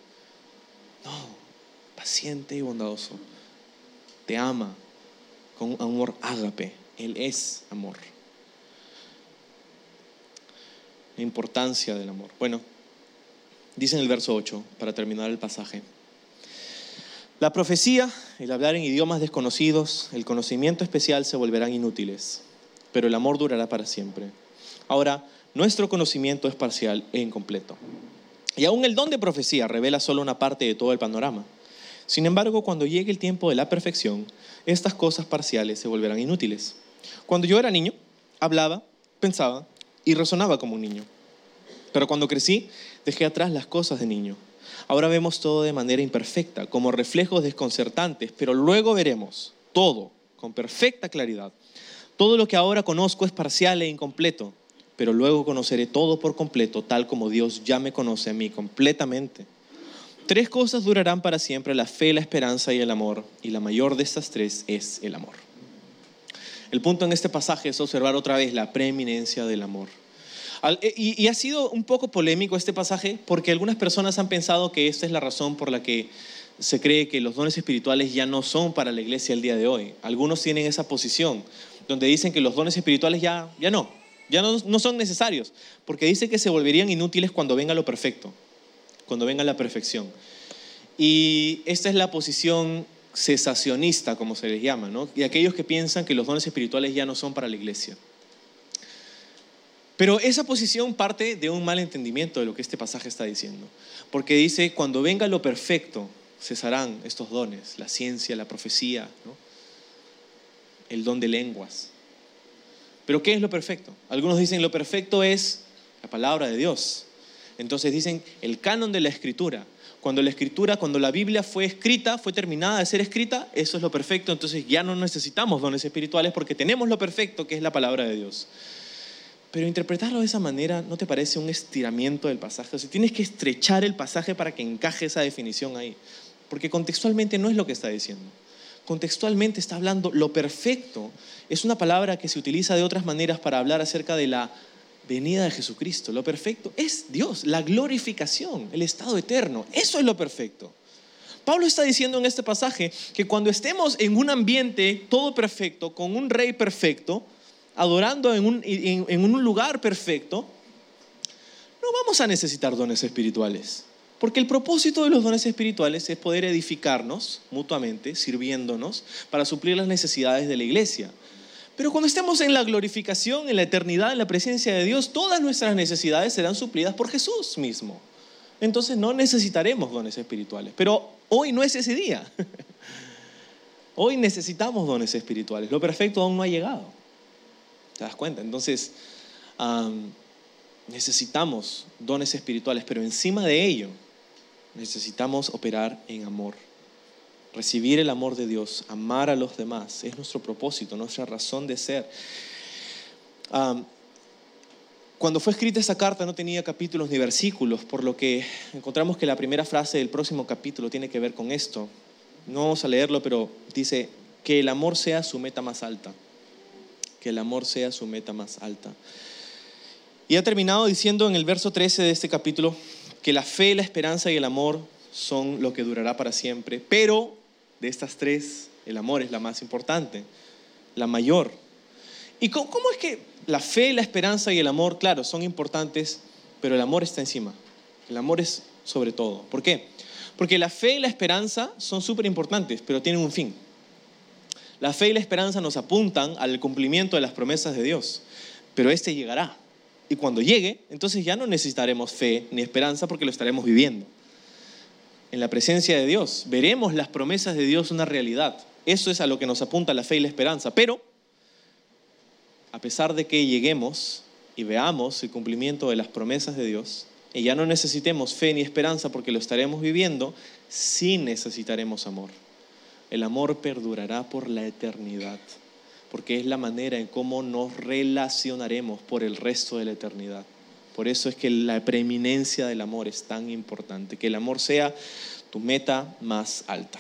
paciente y bondadoso. Te ama con amor ágape. Él es amor. La importancia del amor. Bueno, dice en el verso 8, para terminar el pasaje. La profecía, el hablar en idiomas desconocidos, el conocimiento especial se volverán inútiles, pero el amor durará para siempre. Ahora, nuestro conocimiento es parcial e incompleto. Y aún el don de profecía revela solo una parte de todo el panorama. Sin embargo, cuando llegue el tiempo de la perfección, estas cosas parciales se volverán inútiles. Cuando yo era niño, hablaba, pensaba y razonaba como un niño. Pero cuando crecí, dejé atrás las cosas de niño. Ahora vemos todo de manera imperfecta, como reflejos desconcertantes, pero luego veremos todo con perfecta claridad. Todo lo que ahora conozco es parcial e incompleto, pero luego conoceré todo por completo, tal como Dios ya me conoce a mí completamente. Tres cosas durarán para siempre, la fe, la esperanza y el amor, y la mayor de estas tres es el amor. El punto en este pasaje es observar otra vez la preeminencia del amor. Eh, y, ha sido un poco polémico este pasaje porque algunas personas han pensado que esta es la razón por la que se cree que los dones espirituales ya no son para la iglesia el día de hoy. Algunos tienen esa posición donde dicen que los dones espirituales ya, ya no, ya no, no son necesarios, porque dice que se volverían inútiles cuando venga lo perfecto, cuando venga la perfección. Y esta es la posición cesacionista, como se les llama. Y aquellos que piensan que los dones espirituales ya no son para la iglesia. Pero esa posición parte de un mal entendimiento de lo que este pasaje está diciendo. Porque dice, cuando venga lo perfecto, cesarán estos dones, la ciencia, la profecía, el don de lenguas. Pero ¿qué es lo perfecto? Algunos dicen lo perfecto es la palabra de Dios. Entonces dicen el canon de la escritura. Cuando la escritura, cuando la Biblia fue escrita, fue terminada de ser escrita, eso es lo perfecto. Entonces ya no necesitamos dones espirituales porque tenemos lo perfecto que es la palabra de Dios. Pero interpretarlo de esa manera, ¿no te parece un estiramiento del pasaje? O sea, tienes que estrechar el pasaje para que encaje esa definición ahí. Porque contextualmente no es lo que está diciendo. Contextualmente está hablando lo perfecto. Es una palabra que se utiliza de otras maneras para hablar acerca de la venida de Jesucristo. Lo perfecto es Dios, la glorificación, el estado eterno. Eso es lo perfecto. Pablo está diciendo en este pasaje que cuando estemos en un ambiente todo perfecto, con un rey perfecto, adorando en un, lugar perfecto, no vamos a necesitar dones espirituales. Porque el propósito de los dones espirituales es poder edificarnos mutuamente, sirviéndonos, para suplir las necesidades de la iglesia. Pero cuando estemos en la glorificación, en la eternidad, en la presencia de Dios, todas nuestras necesidades serán suplidas por Jesús mismo. Entonces no necesitaremos dones espirituales. Pero hoy no es ese día. Hoy necesitamos dones espirituales. Lo perfecto aún no ha llegado. ¿Te das cuenta? Entonces, necesitamos dones espirituales, pero encima de ello, necesitamos operar en amor. Recibir el amor de Dios, amar a los demás, es nuestro propósito, nuestra razón de ser. cuando fue escrita esta carta no tenía capítulos ni versículos, por lo que encontramos que la primera frase del próximo capítulo tiene que ver con esto. No vamos a leerlo, pero dice que el amor sea su meta más alta que el amor sea su meta más alta. Y ha terminado diciendo en el verso 13 de este capítulo que la fe, la esperanza y el amor son lo que durará para siempre, pero de estas tres, el amor es la más importante, la mayor. ¿Y cómo, es que la fe, la esperanza y el amor, claro, son importantes, pero el amor está encima? El amor es sobre todo. ¿Por qué? Porque la fe y la esperanza son súper importantes, pero tienen un fin. La fe y la esperanza nos apuntan al cumplimiento de las promesas de Dios, pero este llegará. Y cuando llegue, entonces ya no necesitaremos fe ni esperanza porque lo estaremos viviendo. En la presencia de Dios veremos las promesas de Dios una realidad. Eso es a lo que nos apunta la fe y la esperanza. Pero, a pesar de que lleguemos y veamos el cumplimiento de las promesas de Dios, y ya no necesitemos fe ni esperanza porque lo estaremos viviendo, sí necesitaremos amor el amor perdurará por la eternidad, porque es la manera en cómo nos relacionaremos por el resto de la eternidad. Por eso es que la preeminencia del amor es tan importante, que el amor sea tu meta más alta.